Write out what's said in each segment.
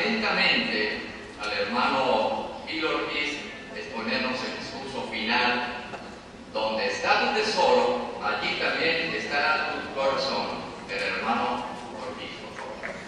atentamente al hermano Gil Ortiz exponernos el discurso final. Donde está tu tesoro, allí también estará tu corazón. El hermano Ortiz, por favor.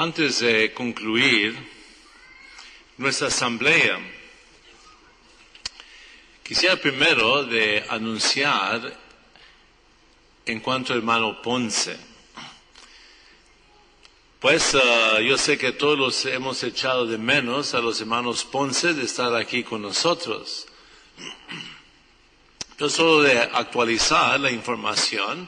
Antes de concluir nuestra asamblea, quisiera primero de anunciar en cuanto al hermano Ponce. Pues ah, yo sé que todos hemos echado de menos a los hermanos Ponce de estar aquí con nosotros. Yo solo de actualizar la información,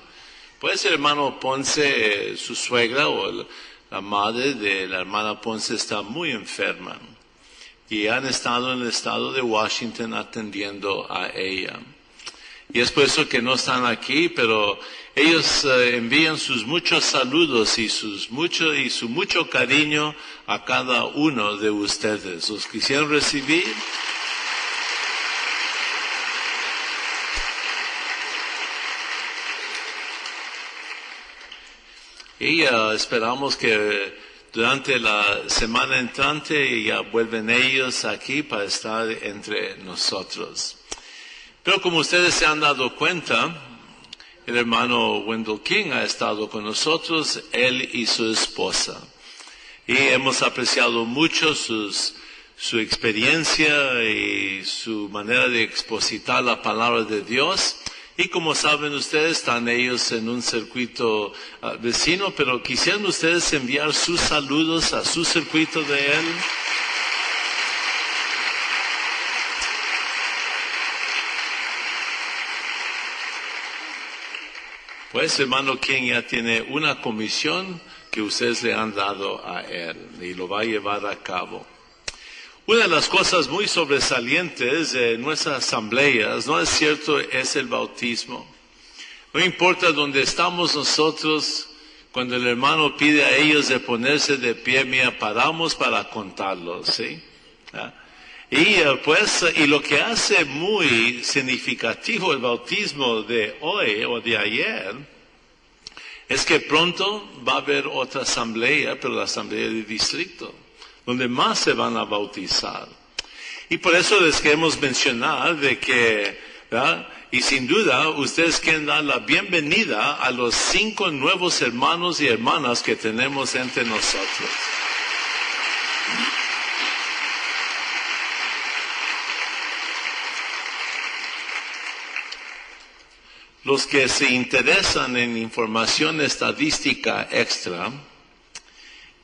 pues el hermano Ponce, eh, su suegra o el- la madre de la hermana Ponce está muy enferma y han estado en el estado de Washington atendiendo a ella. Y es por eso que no están aquí, pero ellos eh, envían sus muchos saludos y sus mucho y su mucho cariño a cada uno de ustedes. ¿Los quisieran recibir? Y eh, esperamos que durante la semana entrante ya vuelven ellos aquí para estar entre nosotros. Pero como ustedes se han dado cuenta, el hermano Wendell King ha estado con nosotros, él y su esposa. Y hemos apreciado mucho su experiencia y su manera de expositar la palabra de Dios. Y como saben ustedes, están ellos en un circuito ah, vecino, pero quisieran ustedes enviar sus saludos a su circuito de él. Pues hermano King ya tiene una comisión que ustedes le han dado a él y lo va a llevar a cabo. Una de las cosas muy sobresalientes de nuestras asambleas, ¿no es cierto?, es el bautismo. No importa dónde estamos nosotros, cuando el hermano pide a ellos de ponerse de pie, mira, paramos para contarlos, ¿sí? ¿Ah? Y eh, pues, y lo que hace muy significativo el bautismo de hoy o de ayer, es que pronto va a haber otra asamblea, pero la asamblea de distrito, donde más se van a bautizar. Y por eso les queremos mencionar de que, ¿verdad? y sin duda, ustedes quieren dar la bienvenida a los cinco nuevos hermanos y hermanas que tenemos entre nosotros. Los que se interesan en información estadística extra,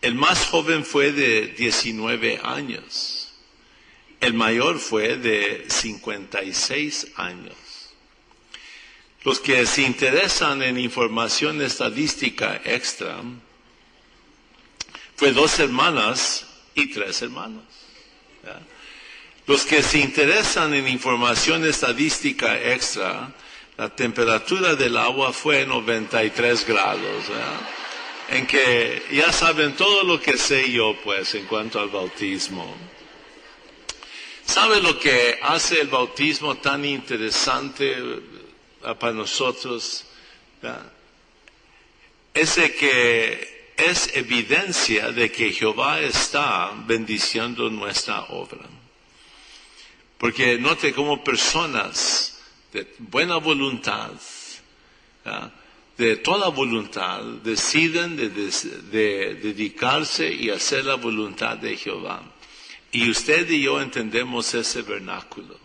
el más joven fue de 19 años, el mayor fue de 56 años. Los que se interesan en información estadística extra, fue dos hermanas y tres hermanos. Los que se interesan en información estadística extra, la temperatura del agua fue 93 grados. En que ya saben todo lo que sé yo, pues, en cuanto al bautismo. ¿Sabe lo que hace el bautismo tan interesante eh, para nosotros? ¿verdad? Es que es evidencia de que Jehová está bendiciendo nuestra obra. Porque note como personas de buena voluntad, ¿ya? De toda voluntad, deciden de, des- de dedicarse y hacer la voluntad de Jehová. Y usted y yo entendemos ese vernáculo.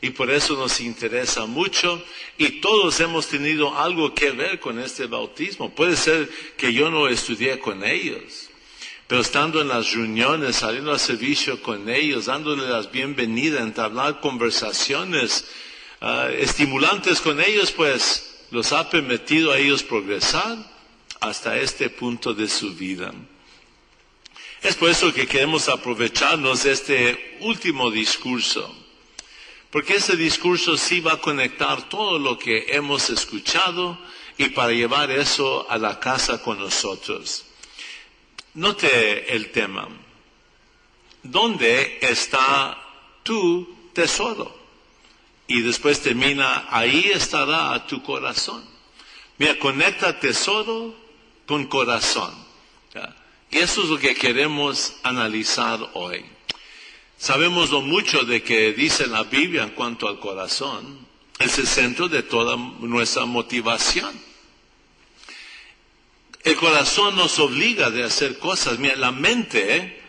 Y por eso nos interesa mucho y todos hemos tenido algo que ver con este bautismo. Puede ser que yo no estudié con ellos, pero estando en las reuniones, saliendo al servicio con ellos, dándole las bienvenidas, entablar conversaciones ah, estimulantes con ellos, pues los ha permitido a ellos progresar hasta este punto de su vida. Es por eso que queremos aprovecharnos de este último discurso, porque ese discurso sí va a conectar todo lo que hemos escuchado y para llevar eso a la casa con nosotros. Note el tema. ¿Dónde está tu tesoro? Y después termina, ahí estará tu corazón. Mira, conecta tesoro con corazón. Y eso es lo que queremos analizar hoy. Sabemos lo mucho de que dice la Biblia en cuanto al corazón. Es el centro de toda nuestra motivación. El corazón nos obliga de hacer cosas. Mira, la mente,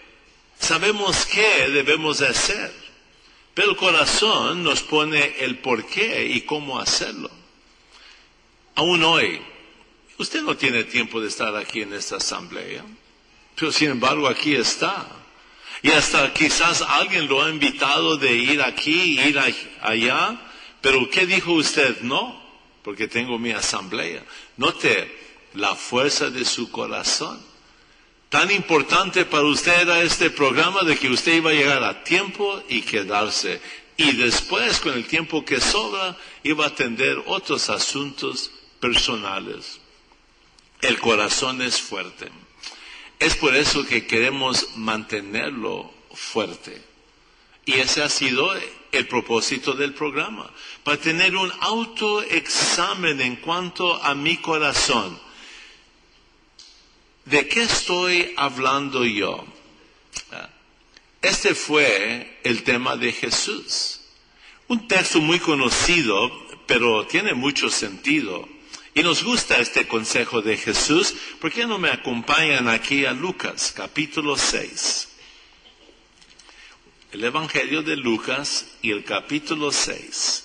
sabemos qué debemos de hacer. Pero el corazón nos pone el por qué y cómo hacerlo. Aún hoy, usted no tiene tiempo de estar aquí en esta asamblea, pero sin embargo aquí está. Y hasta quizás alguien lo ha invitado de ir aquí, ir allá, pero ¿qué dijo usted? No, porque tengo mi asamblea. Note la fuerza de su corazón. Tan importante para usted era este programa de que usted iba a llegar a tiempo y quedarse. Y después, con el tiempo que sobra, iba a atender otros asuntos personales. El corazón es fuerte. Es por eso que queremos mantenerlo fuerte. Y ese ha sido el propósito del programa, para tener un autoexamen en cuanto a mi corazón. ¿De qué estoy hablando yo? Este fue el tema de Jesús. Un texto muy conocido, pero tiene mucho sentido. Y nos gusta este consejo de Jesús. ¿Por qué no me acompañan aquí a Lucas, capítulo 6? El Evangelio de Lucas y el capítulo 6.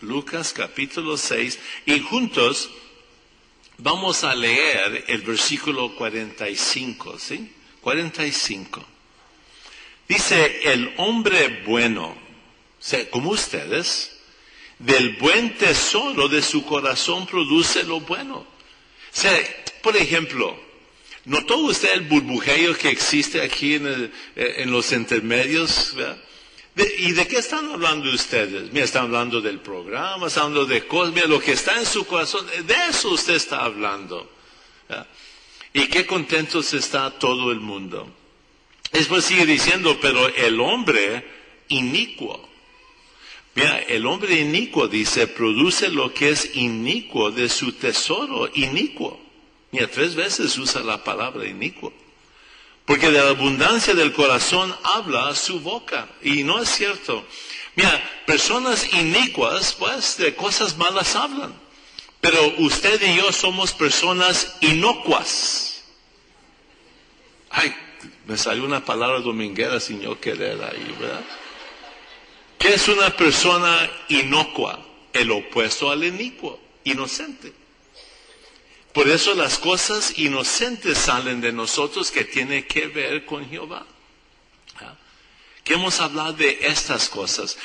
Lucas capítulo 6 y juntos vamos a leer el versículo 45, ¿sí? 45. Dice, el hombre bueno, como ustedes, del buen tesoro de su corazón produce lo bueno. por ejemplo, ¿notó usted el burbujeo que existe aquí en, en los intermedios? ¿verdad? ¿Y de qué están hablando ustedes? Mira, están hablando del programa, están hablando de cosas, mira, lo que está en su corazón, de eso usted está hablando. Y qué contentos está todo el mundo. Después sigue diciendo, pero el hombre inicuo. Mira, el hombre inicuo dice, produce lo que es inicuo de su tesoro, inicuo. Mira, tres veces usa la palabra inicuo. Porque de la abundancia del corazón habla su boca. Y no es cierto. Mira, personas inicuas, pues, de cosas malas hablan. Pero usted y yo somos personas inocuas. Ay, me salió una palabra dominguera sin yo querer ahí, ¿verdad? ¿Qué es una persona inocua? El opuesto al inicuo, inocente. Por eso las cosas inocentes salen de nosotros que tiene que ver con Jehová. Queremos hablar de estas cosas.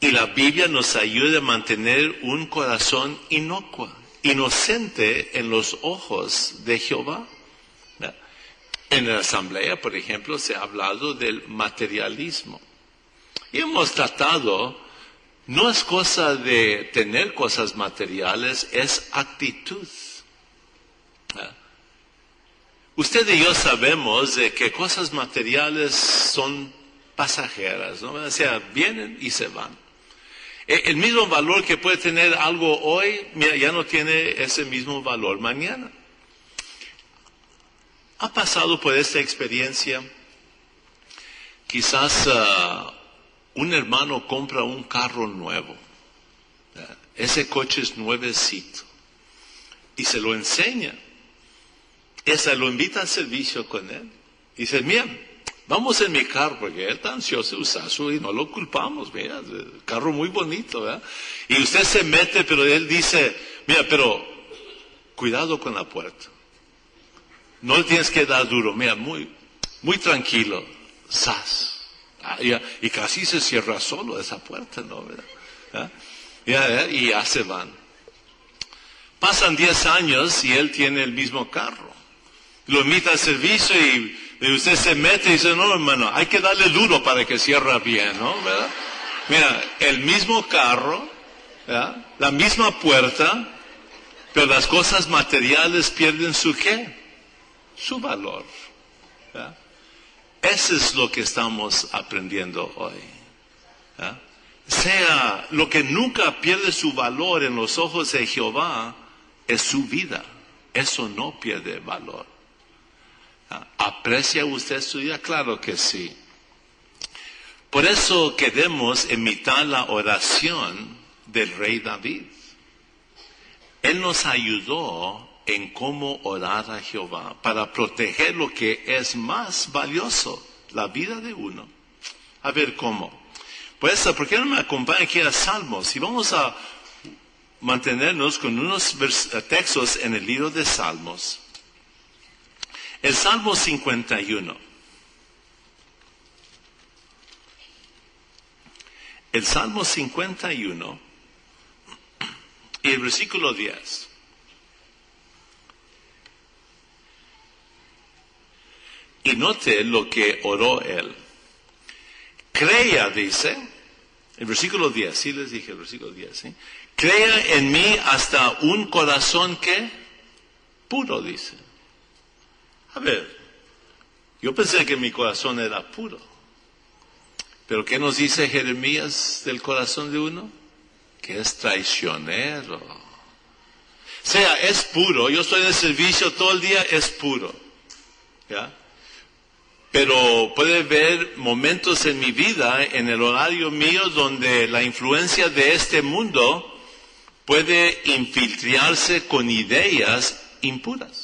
Y la Biblia nos ayuda a mantener un corazón inocuo, inocente en los ojos de Jehová. En la asamblea, por ejemplo, se ha hablado del materialismo. Y hemos tratado, no es cosa de tener cosas materiales, es actitud. Usted y yo sabemos de que cosas materiales son pasajeras, ¿no? O sea, vienen y se van. E, el mismo valor que puede tener algo hoy, ya no tiene ese mismo valor mañana. ¿Ha pasado por esta experiencia? Quizás ah, un hermano compra un carro nuevo. Ese coche es nuevecito. Y se lo enseña. Esa lo invita al servicio con él. Dice, mira, vamos en mi carro, porque él está ansioso de usar su y no lo culpamos, mira, carro muy bonito, ¿verdad? Y usted se mete, pero él dice, mira, pero cuidado con la puerta. No le tienes que dar duro, mira, muy, muy tranquilo, sas. Ah, y, casi se cierra solo esa puerta, ¿no? ¿verdad? ¿Ah? y ya se van. Pasan 10 años y él tiene el mismo carro lo invita al servicio y, usted se mete y dice, no, hermano, hay que darle duro para que cierre bien, ¿no? Mira, el mismo carro. La misma puerta, pero las cosas materiales pierden su qué? Su valor. Eso es lo que estamos aprendiendo hoy. Sea lo que nunca pierde su valor en los ojos de Jehová es su vida. Eso no pierde valor. ¿Aprecia usted su vida? Claro que sí. Por eso queremos imitar la oración del rey David. Él nos ayudó en cómo orar a Jehová para proteger lo que es más valioso, la vida de uno. A ver cómo. Pues, ¿por qué no me acompaña aquí a Salmos? Y vamos a mantenernos con unos textos en el libro de Salmos. El Salmo 51. El Salmo 51 y el versículo 10. Y note lo que oró él. Crea, dice, el versículo 10, sí les dije el versículo 10, ¿sí? Crea en mí hasta un corazón que puro, dice. A ver, yo pensé que mi corazón era puro. Pero ¿qué nos dice Jeremías del corazón de uno? Que es traicionero. O sea, es puro. Yo estoy en el servicio todo el día, es puro. ¿Ya? Pero puede haber momentos en mi vida, en el horario mío, donde la influencia de este mundo puede infiltrarse con ideas impuras.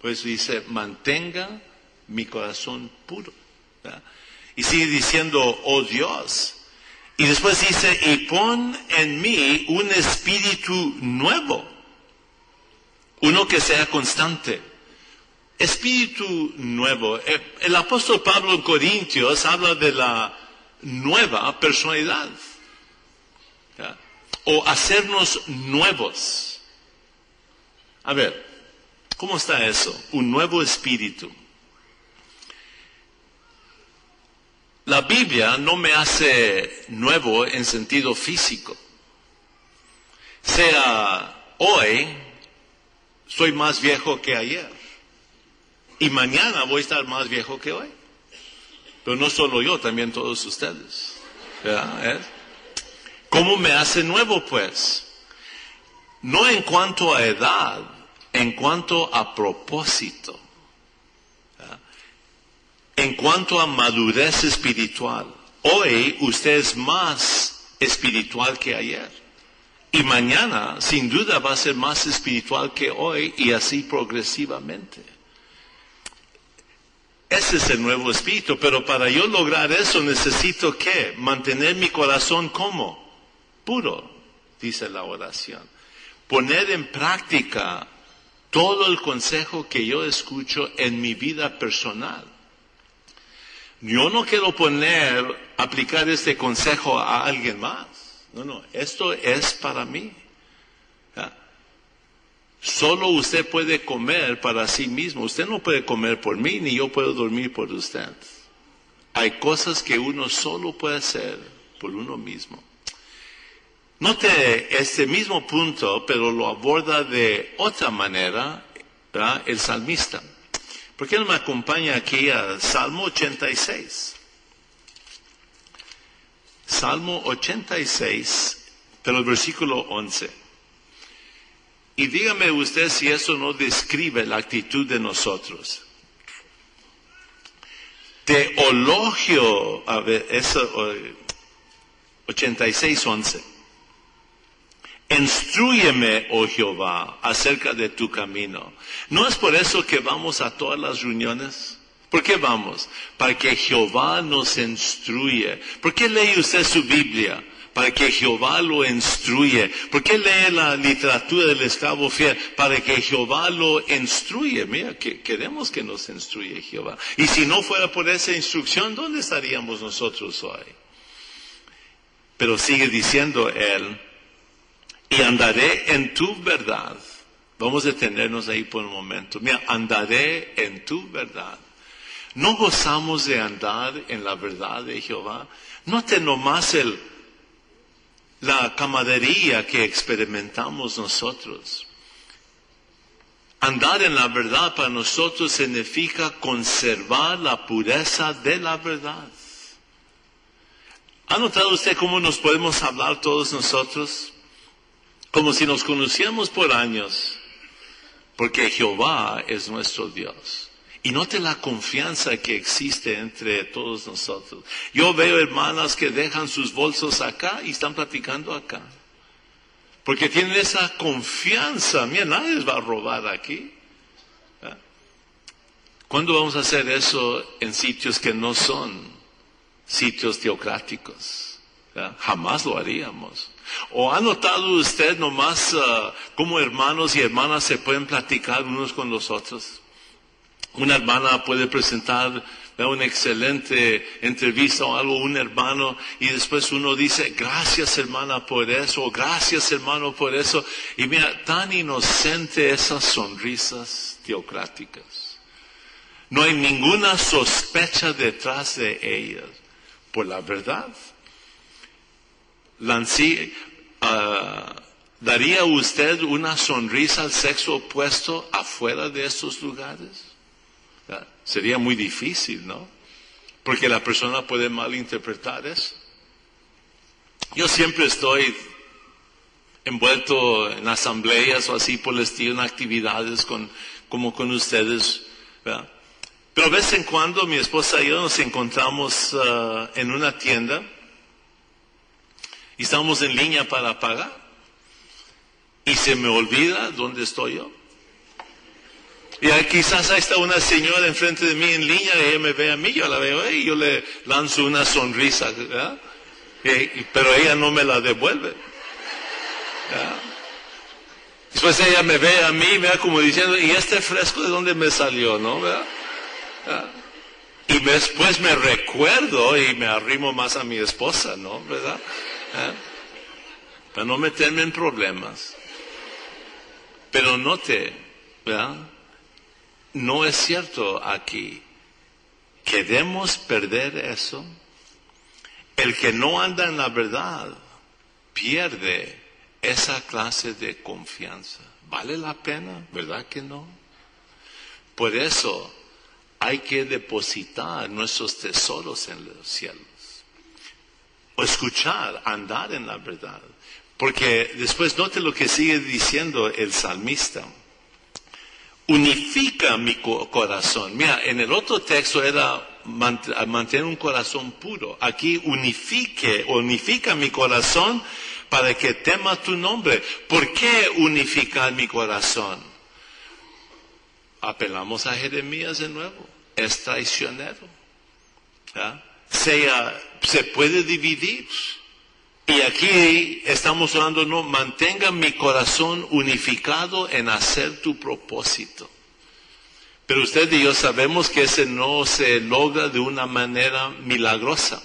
Pues dice, mantenga mi corazón puro. Y sigue diciendo, oh Dios. Y después dice, y pon en mí un espíritu nuevo. Uno que sea constante. Espíritu nuevo. El apóstol Pablo en Corintios habla de la nueva personalidad. O hacernos nuevos. A ver, ¿cómo está eso? Un nuevo espíritu. La Biblia no me hace nuevo en sentido físico. Sea hoy, soy más viejo que ayer. Y mañana voy a estar más viejo que hoy. Pero no solo yo, también todos ustedes. ¿Eh? ¿Cómo me hace nuevo, pues? No en cuanto a edad, en cuanto a propósito. ¿verdad? En cuanto a madurez espiritual. Hoy usted es más espiritual que ayer. Y mañana, sin duda, va a ser más espiritual que hoy y así progresivamente. Ese es el nuevo espíritu, pero para yo lograr eso necesito que mantener mi corazón como puro, dice la oración. Poner en práctica todo el consejo que yo escucho en mi vida personal. Yo no quiero poner, aplicar este consejo a alguien más. No, no, esto es para mí. Solo usted puede comer para sí mismo. Usted no puede comer por mí, ni yo puedo dormir por usted. Hay cosas que uno solo puede hacer por uno mismo. Note este mismo punto, pero lo aborda de otra manera el salmista. ¿Por qué no me acompaña aquí a Salmo 86? Salmo 86, pero el versículo 11. Y dígame usted si eso no describe la actitud de nosotros. Te elogio, a ver, eso, 86, 11. Instrúyeme, oh Jehová, acerca de tu camino. ¿No es por eso que vamos a todas las reuniones? ¿Por qué vamos? Para que Jehová nos instruye. ¿Por qué lee usted su Biblia? Para que Jehová lo instruye. ¿Por qué lee la literatura del esclavo fiel? Para que Jehová lo instruye. Mira, que queremos que nos instruye Jehová. Y si no fuera por esa instrucción, ¿dónde estaríamos nosotros hoy? Pero sigue diciendo él, y andaré en tu verdad. Vamos a detenernos ahí por un momento. Mira, andaré en tu verdad. ¿No gozamos de andar en la verdad de Jehová? Note nomás el la camaradería que experimentamos nosotros. Andar en la verdad para nosotros significa conservar la pureza de la verdad. ¿Ha notado usted cómo nos podemos hablar todos nosotros? Como si nos conociéramos por años, porque Jehová es nuestro Dios. Y note la confianza que existe entre todos nosotros. Yo veo hermanas que dejan sus bolsos acá y están platicando acá. Porque tienen esa confianza. Mira, nadie les va a robar aquí. ¿Ah? ¿Cuándo vamos a hacer eso en sitios que no son sitios teocráticos? ¿Ah? Jamás lo haríamos. ¿O ha notado usted nomás uh, cómo hermanos y hermanas se pueden platicar unos con los otros? Una hermana puede presentar una excelente entrevista o algo, un hermano, y después uno dice, gracias hermana por eso, gracias hermano por eso. Y mira, tan inocente esas sonrisas teocráticas. No hay ninguna sospecha detrás de ellas, por la verdad. Lancy, uh, ¿daría usted una sonrisa al sexo opuesto afuera de estos lugares? Sería muy difícil, ¿no? Porque la persona puede malinterpretar eso. Yo siempre estoy envuelto en asambleas o así por el estilo, en actividades con, como con ustedes. Pero de vez en cuando mi esposa y yo nos encontramos uh, en una tienda y estamos en línea para pagar y se me olvida dónde estoy yo. Y quizás ahí está una señora enfrente de mí en línea y ella me ve a mí, yo la veo y yo le lanzo una sonrisa, pero ella no me la devuelve. Después ella me ve a mí, ve como diciendo, ¿y este fresco de dónde me salió? ¿No? Y después me recuerdo y me arrimo más a mi esposa, ¿no? ¿Verdad? Para no meterme en problemas. Pero note, ¿verdad? No es cierto aquí. ¿Queremos perder eso? El que no anda en la verdad pierde esa clase de confianza. ¿Vale la pena? ¿Verdad que no? Por eso hay que depositar nuestros tesoros en los cielos. O escuchar, andar en la verdad. Porque después note lo que sigue diciendo el salmista unifica mi corazón. Mira, en el otro texto era mantener un corazón puro. Aquí unifique, unifica mi corazón para que tema tu nombre. ¿Por qué unificar mi corazón? Apelamos a Jeremías de nuevo. Es traicionero. Sea, se puede dividir. Y aquí estamos hablando, no, mantenga mi corazón unificado en hacer tu propósito. Pero usted y yo sabemos que ese no se logra de una manera milagrosa.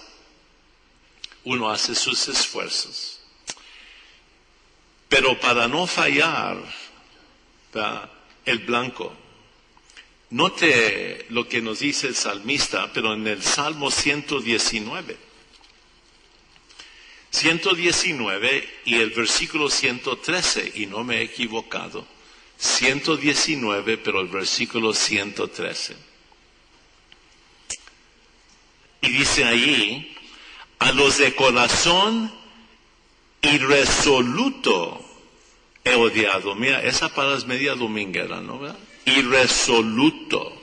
Uno hace sus esfuerzos. Pero para no fallar, el blanco, note lo que nos dice el salmista, pero en el Salmo 119. 119 y el versículo 113, y no me he equivocado. 119, pero el versículo 113. Y dice allí, a los de corazón irresoluto he odiado. Mira, esa palabra es media dominguera, ¿no? Irresoluto.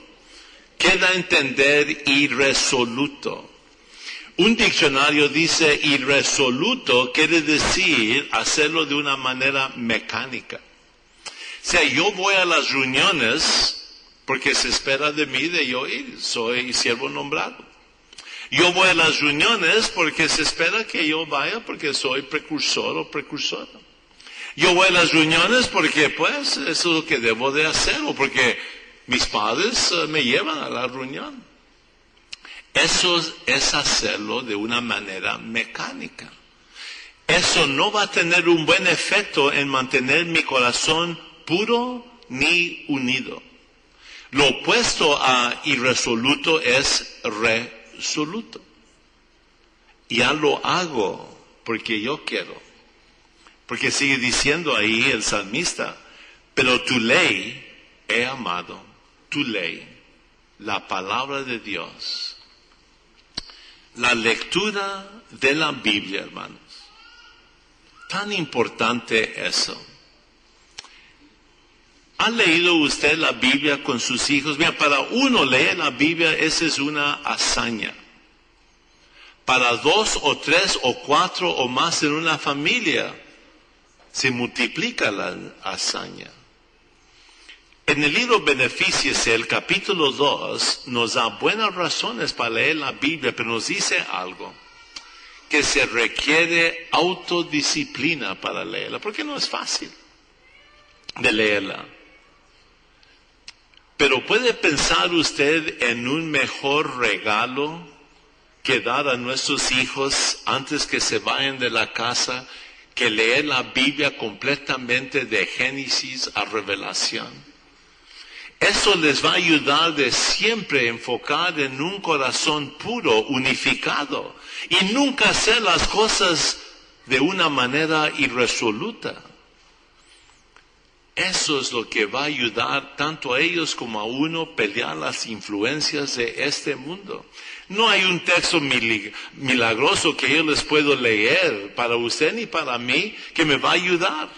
¿Qué da a entender irresoluto? Un diccionario dice irresoluto quiere decir hacerlo de una manera mecánica. O sea, yo voy a las reuniones porque se espera de mí de yo ir, soy siervo nombrado. Yo voy a las reuniones porque se espera que yo vaya porque soy precursor o precursora. Yo voy a las reuniones porque pues eso es lo que debo de hacer o porque mis padres eh, me llevan a la reunión. Eso es hacerlo de una manera mecánica. Eso no va a tener un buen efecto en mantener mi corazón puro ni unido. Lo opuesto a irresoluto es resoluto. Ya lo hago porque yo quiero. Porque sigue diciendo ahí el salmista, pero tu ley he amado, tu ley, la palabra de Dios. La lectura de la Biblia, hermanos. Tan importante eso. ¿Ha leído usted la Biblia con sus hijos? Mira, para uno leer la Biblia, esa es una hazaña. Para dos o tres o cuatro o más en una familia, se multiplica la hazaña. En el libro Beneficios, el capítulo 2, nos da buenas razones para leer la Biblia, pero nos dice algo, que se requiere autodisciplina para leerla, porque no es fácil de leerla. Pero puede pensar usted en un mejor regalo que dar a nuestros hijos antes que se vayan de la casa que leer la Biblia completamente de Génesis a Revelación. Eso les va a ayudar de siempre enfocar en un corazón puro, unificado, y nunca hacer las cosas de una manera irresoluta. Eso es lo que va a ayudar tanto a ellos como a uno pelear las influencias de este mundo. No hay un texto milagroso que yo les puedo leer para usted ni para mí que me va a ayudar.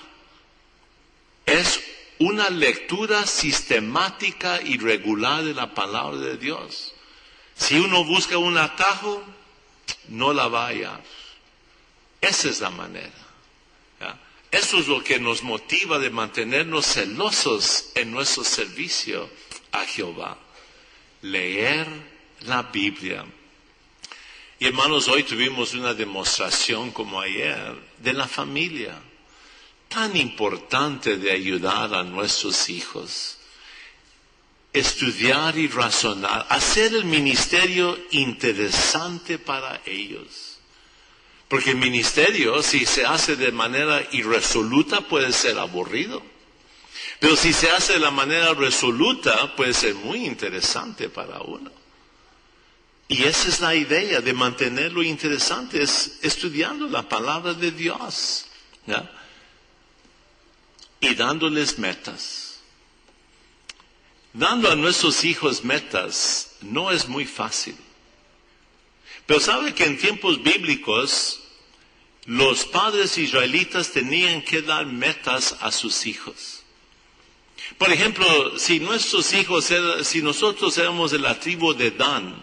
Es una lectura sistemática y regular de la palabra de Dios. Si uno busca un atajo, no la va a hallar. Esa es la manera. Eso es lo que nos motiva de mantenernos celosos en nuestro servicio a Jehová. Leer la Biblia. Y hermanos, hoy tuvimos una demostración como ayer de la familia. Tan importante de ayudar a nuestros hijos. Estudiar y razonar. Hacer el ministerio interesante para ellos porque el ministerio, si se hace de manera irresoluta, puede ser aburrido. Pero si se hace de la manera resoluta, puede ser muy interesante para uno. Y esa es la idea de mantenerlo interesante, es estudiando la palabra de Dios. Y dándoles metas. Dando a nuestros hijos metas no es muy fácil. Pero sabe que en tiempos bíblicos los padres israelitas tenían que dar metas a sus hijos. Por ejemplo, si nuestros hijos, si nosotros éramos de la tribu de Dan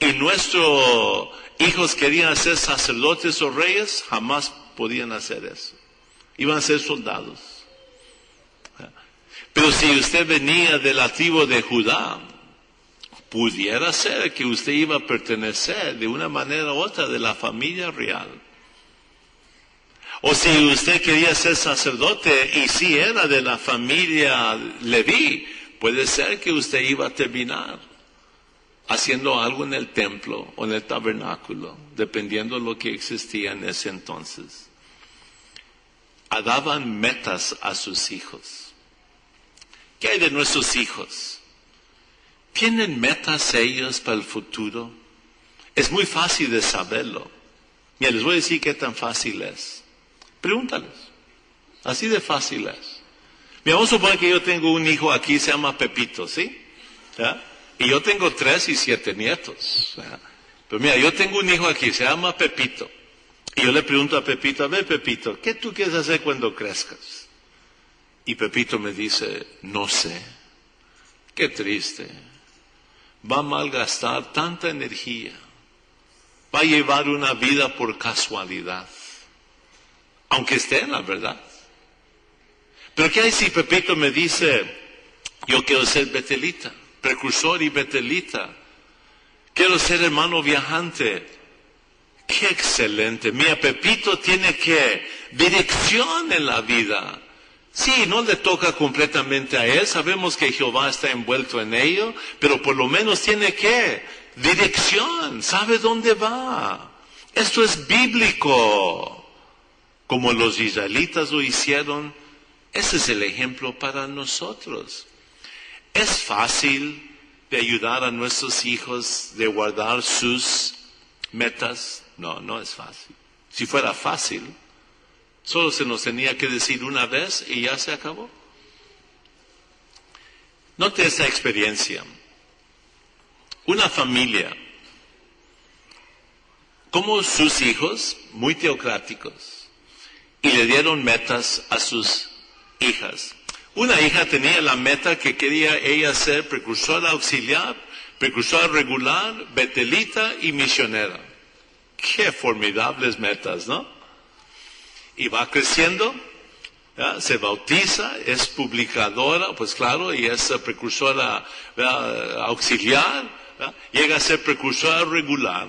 y nuestros hijos querían ser sacerdotes o reyes, jamás podían hacer eso. Iban a ser soldados. Pero si usted venía de la tribu de Judá, pudiera ser que usted iba a pertenecer de una manera u otra de la familia real. O si usted quería ser sacerdote y si era de la familia Leví, puede ser que usted iba a terminar haciendo algo en el templo o en el tabernáculo, dependiendo de lo que existía en ese entonces. Daban metas a sus hijos. ¿Qué hay de nuestros hijos? ¿Tienen metas ellos para el futuro? Es muy fácil de saberlo. Mira, les voy a decir qué tan fácil es. Pregúntales. Así de fácil es. Mira, vamos a suponer que yo tengo un hijo aquí, se llama Pepito, ¿sí? Y yo tengo tres y siete nietos. Pero mira, yo tengo un hijo aquí, se llama Pepito. Y yo le pregunto a Pepito, a ver Pepito, ¿qué tú quieres hacer cuando crezcas? Y Pepito me dice, no sé. Qué triste. Va a malgastar tanta energía. Va a llevar una vida por casualidad aunque esté en la verdad. Pero ¿qué hay si Pepito me dice, yo quiero ser betelita, precursor y betelita, quiero ser hermano viajante? Qué excelente. Mira, Pepito tiene que dirección en la vida. Sí, no le toca completamente a él, sabemos que Jehová está envuelto en ello, pero por lo menos tiene que dirección, sabe dónde va. Esto es bíblico como los israelitas lo hicieron, ese es el ejemplo para nosotros. Es fácil de ayudar a nuestros hijos de guardar sus metas. No, no es fácil. Si fuera fácil, Solo se nos tenía que decir una vez y ya se acabó. Note esa experiencia. Una familia, como sus hijos, muy teocráticos, y le dieron metas a sus hijas. Una hija tenía la meta que quería ella ser precursora auxiliar, precursora regular, betelita y misionera. Qué formidables metas, ¿no? Y va creciendo, se bautiza, es publicadora, pues claro, y es precursora auxiliar, llega a ser precursora regular.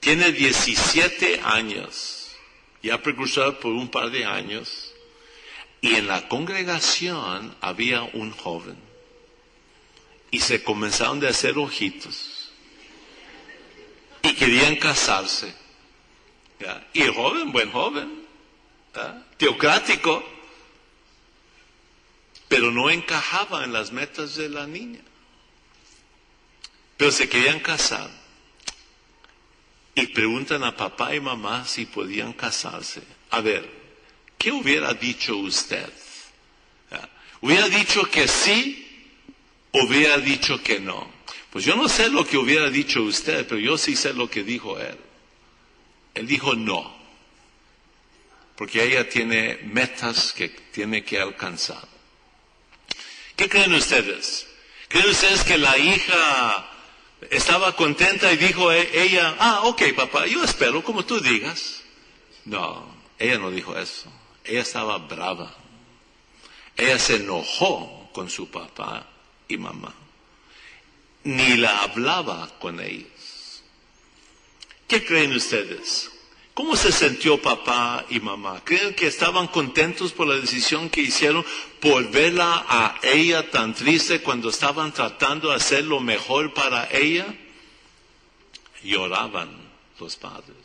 Tiene 17 años, ya precursora por un par de años, y en la congregación había un joven. Y se comenzaron de hacer ojitos. Y querían casarse. Y joven, buen joven, teocrático, pero no encajaba en las metas de la niña. Pero se querían casar. Y preguntan a papá y mamá si podían casarse. A ver, ¿qué hubiera dicho usted? ¿Hubiera dicho que sí o hubiera dicho que no? Pues yo no sé lo que hubiera dicho usted, pero yo sí sé lo que dijo él. Él dijo no porque ella tiene metas que tiene que alcanzar. ¿Qué creen ustedes? ¿Creen ustedes que la hija estaba contenta y dijo e-, ella, ah, ok, papá, yo espero como tú digas? No, ella no dijo eso. Ella estaba brava. Ella se enojó con su papá y mamá. Ni la hablaba con ellos. ¿Qué creen ustedes? ¿Cómo se sintió papá y mamá? ¿Creen que estaban contentos por la decisión que hicieron por verla a ella tan triste cuando estaban tratando de hacer lo mejor para ella? Lloraban los padres.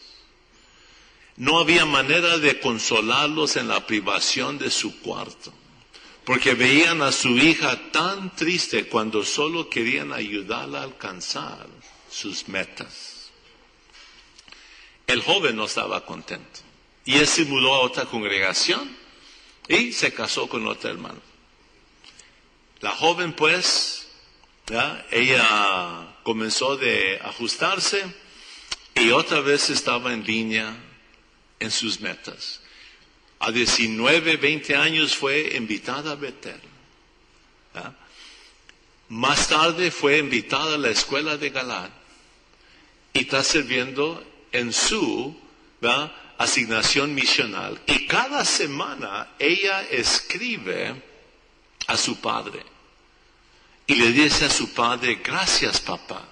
No había manera de consolarlos en la privación de su cuarto, porque veían a su hija tan triste cuando solo querían ayudarla a alcanzar sus metas. El joven no estaba contento. Y él se mudó a otra congregación y se casó con otra hermana. La joven pues, ella comenzó de ajustarse y otra vez estaba en línea en sus metas. A 19, 20 años fue invitada a Betel. Más tarde fue invitada a la escuela de Galán y está sirviendo en su asignación misional. Y cada semana ella escribe a su padre y le dice a su padre, gracias papá,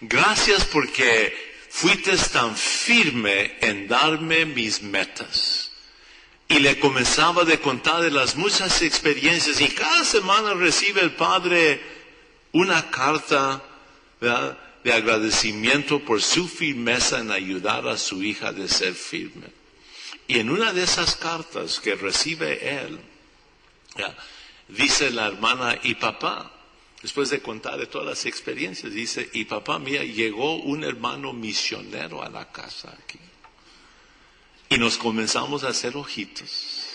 gracias porque fuiste tan firme en darme mis metas. Y le comenzaba de contar de las muchas experiencias y cada semana recibe el padre una carta. De agradecimiento por su firmeza en ayudar a su hija de ser firme. Y en una de esas cartas que recibe él, dice la hermana y papá, después de contar de todas las experiencias, dice, y papá, mía, llegó un hermano misionero a la casa aquí. Y nos comenzamos a hacer ojitos.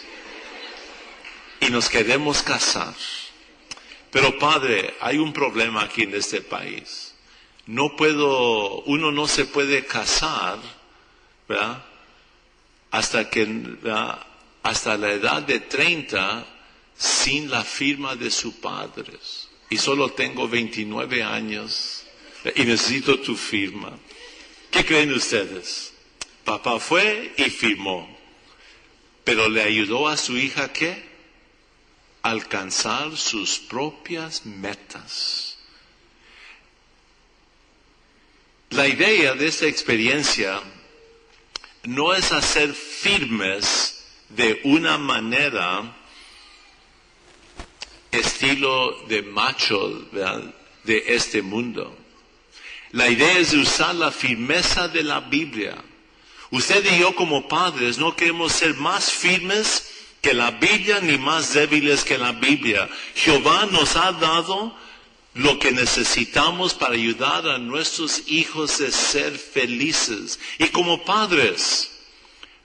Y nos queremos casar. Pero padre, hay un problema aquí en este país no puedo, uno no se puede casar. Hasta que, hasta la edad de 30 sin la firma de sus padres. Y solo tengo 29 años y necesito tu firma. ¿Qué creen ustedes? Papá fue y firmó. Pero le ayudó a su hija qué? Alcanzar sus propias metas. La idea de esta experiencia no es hacer firmes de una manera estilo de macho de este mundo. La idea es usar la firmeza de la Biblia. Usted y yo como padres no queremos ser más firmes que la Biblia ni más débiles que la Biblia. Jehová nos ha dado lo que necesitamos para ayudar a nuestros hijos a ser felices. Y como padres,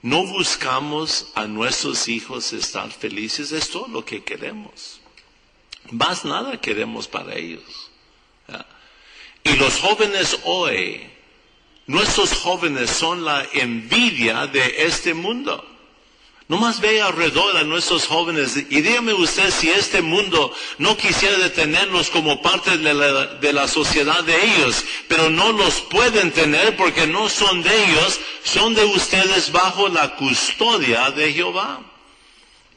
no buscamos a nuestros hijos estar felices, es todo lo que queremos. Más nada queremos para ellos. Y los jóvenes hoy, nuestros jóvenes son la envidia de este mundo. Nomás ve alrededor a nuestros jóvenes y dígame usted si este mundo no quisiera detenerlos como parte de la, de la, sociedad de ellos, pero no los pueden tener porque no son de ellos, son de ustedes bajo la custodia de Jehová.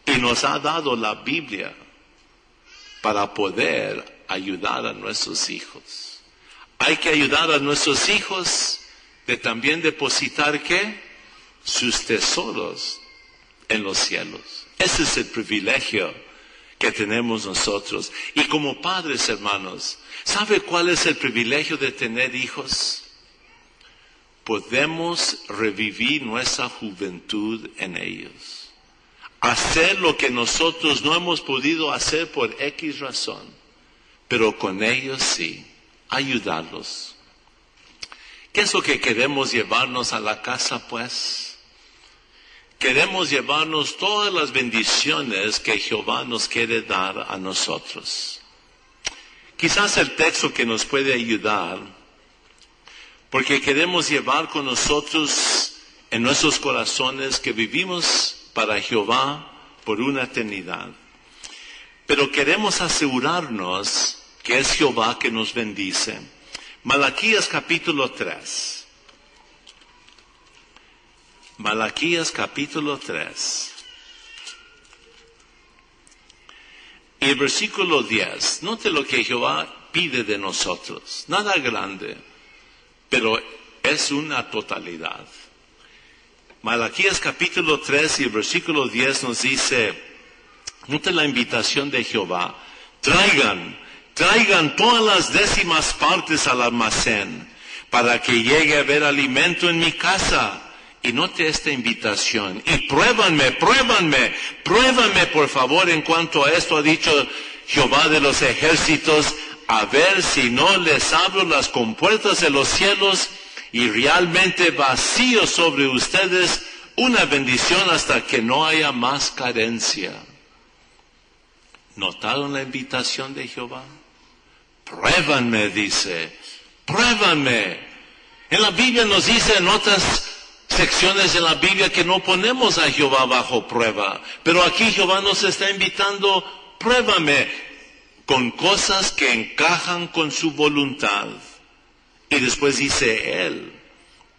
Y nos ha dado la Biblia para poder ayudar a nuestros hijos. Hay que ayudar a nuestros hijos de también depositar qué? Sus tesoros en los cielos. Ese es el privilegio que tenemos nosotros. Y como padres, hermanos, ¿sabe cuál es el privilegio de tener hijos? Podemos revivir nuestra juventud en ellos. Hacer lo que nosotros no hemos podido hacer por X razón, pero con ellos sí, ayudarlos. ¿Qué es lo que queremos llevarnos a la casa, pues? Queremos llevarnos todas las bendiciones que Jehová nos quiere dar a nosotros. Quizás el texto que nos puede ayudar, porque queremos llevar con nosotros en nuestros corazones que vivimos para Jehová por una eternidad. Pero queremos asegurarnos que es Jehová que nos bendice. Malaquías capítulo 3. Malaquías capítulo 3. Y el versículo 10, note lo que Jehová pide de nosotros. Nada grande, pero es una totalidad. Malaquías capítulo 3 y el versículo 10 nos dice, note la invitación de Jehová, traigan, traigan todas las décimas partes al almacén para que llegue a haber alimento en mi casa y note esta invitación. Y pruébanme, pruébanme, pruébanme por favor en cuanto a esto ha dicho Jehová de los ejércitos, a ver si no les abro las compuertas de los cielos y realmente vacío sobre ustedes una bendición hasta que no haya más carencia. ¿Notaron la invitación de Jehová? Pruébanme, dice, pruébanme. En la Biblia nos dice en otras secciones en la Biblia que no ponemos a Jehová bajo prueba. Pero aquí Jehová nos está invitando, pruébame con cosas que encajan con su voluntad. Y después dice Él,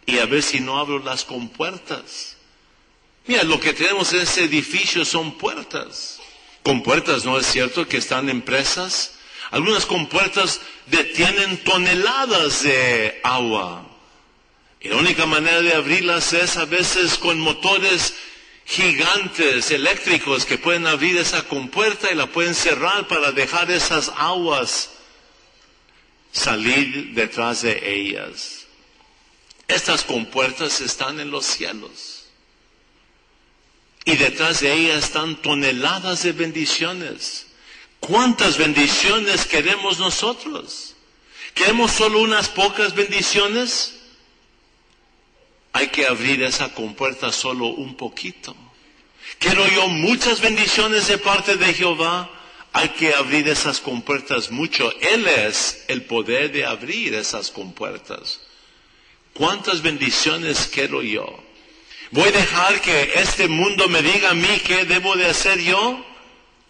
y a ver si no abro las compuertas. Mira, lo que tenemos en ese edificio son puertas. Compuertas, ¿no es cierto? Que están en presas. Algunas compuertas detienen toneladas de agua. Y la única manera de abrirlas es a veces con motores gigantes eléctricos que pueden abrir esa compuerta y la pueden cerrar para dejar esas aguas salir detrás de ellas. Estas compuertas están en los cielos. Y detrás de ellas están toneladas de bendiciones. ¿Cuántas bendiciones queremos nosotros? ¿Queremos solo unas pocas bendiciones? Hay que abrir esa compuerta solo un poquito. Quiero yo muchas bendiciones de parte de Jehová. Hay que abrir esas compuertas mucho. Él es el poder de abrir esas compuertas. ¿Cuántas bendiciones quiero yo? ¿Voy a dejar que este mundo me diga a mí qué debo de hacer yo?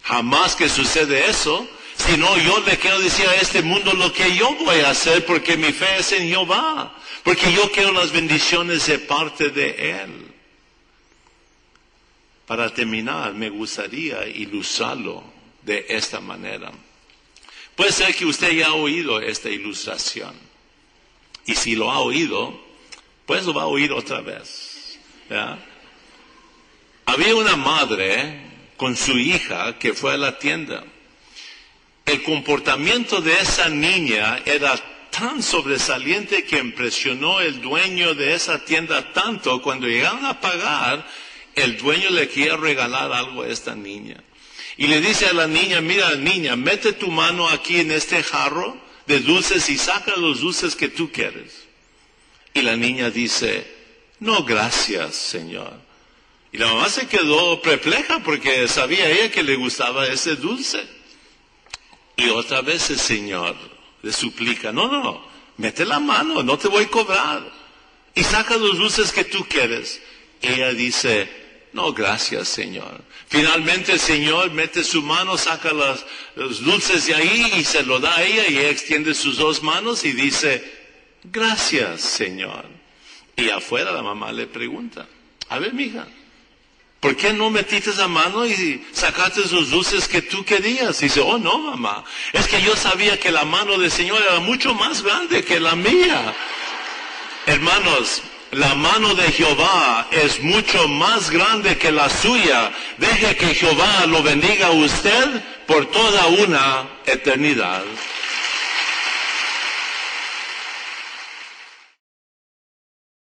Jamás que sucede eso. Sino yo le quiero decir a este mundo lo que yo voy a hacer porque mi fe es en Jehová. Porque yo quiero las bendiciones de parte de Él. Para terminar, me gustaría ilustrarlo de esta manera. Puede ser que usted ya ha oído esta ilustración. Y si lo ha oído, pues lo va a oír otra vez. Había una madre con su hija que fue a la tienda. El comportamiento de esa niña era tan sobresaliente que impresionó el dueño de esa tienda tanto, cuando llegaron a pagar, el dueño le quería regalar algo a esta niña. Y le dice a la niña, mira niña, mete tu mano aquí en este jarro de dulces y saca los dulces que tú quieres. Y la niña dice, no gracias, Señor. Y la mamá se quedó perpleja porque sabía ella que le gustaba ese dulce. Y otra vez el Señor le suplica, no, no, mete la mano, no te voy a cobrar. Y saca los dulces que tú quieres. Ella dice, no, gracias Señor. Finalmente el Señor mete su mano, saca los dulces de ahí y se lo da a ella y ella extiende sus dos manos y dice, gracias Señor. Y afuera la mamá le pregunta, a ver mija, ¿por qué no metiste esa mano y sacaste esos dulces que tú querías? Y dice, oh no mamá, es que yo sabía que la mano del Señor era mucho más grande que la mía. Hermanos, la mano de Jehová es mucho más grande que la suya. Deje que Jehová lo bendiga a usted por toda una eternidad.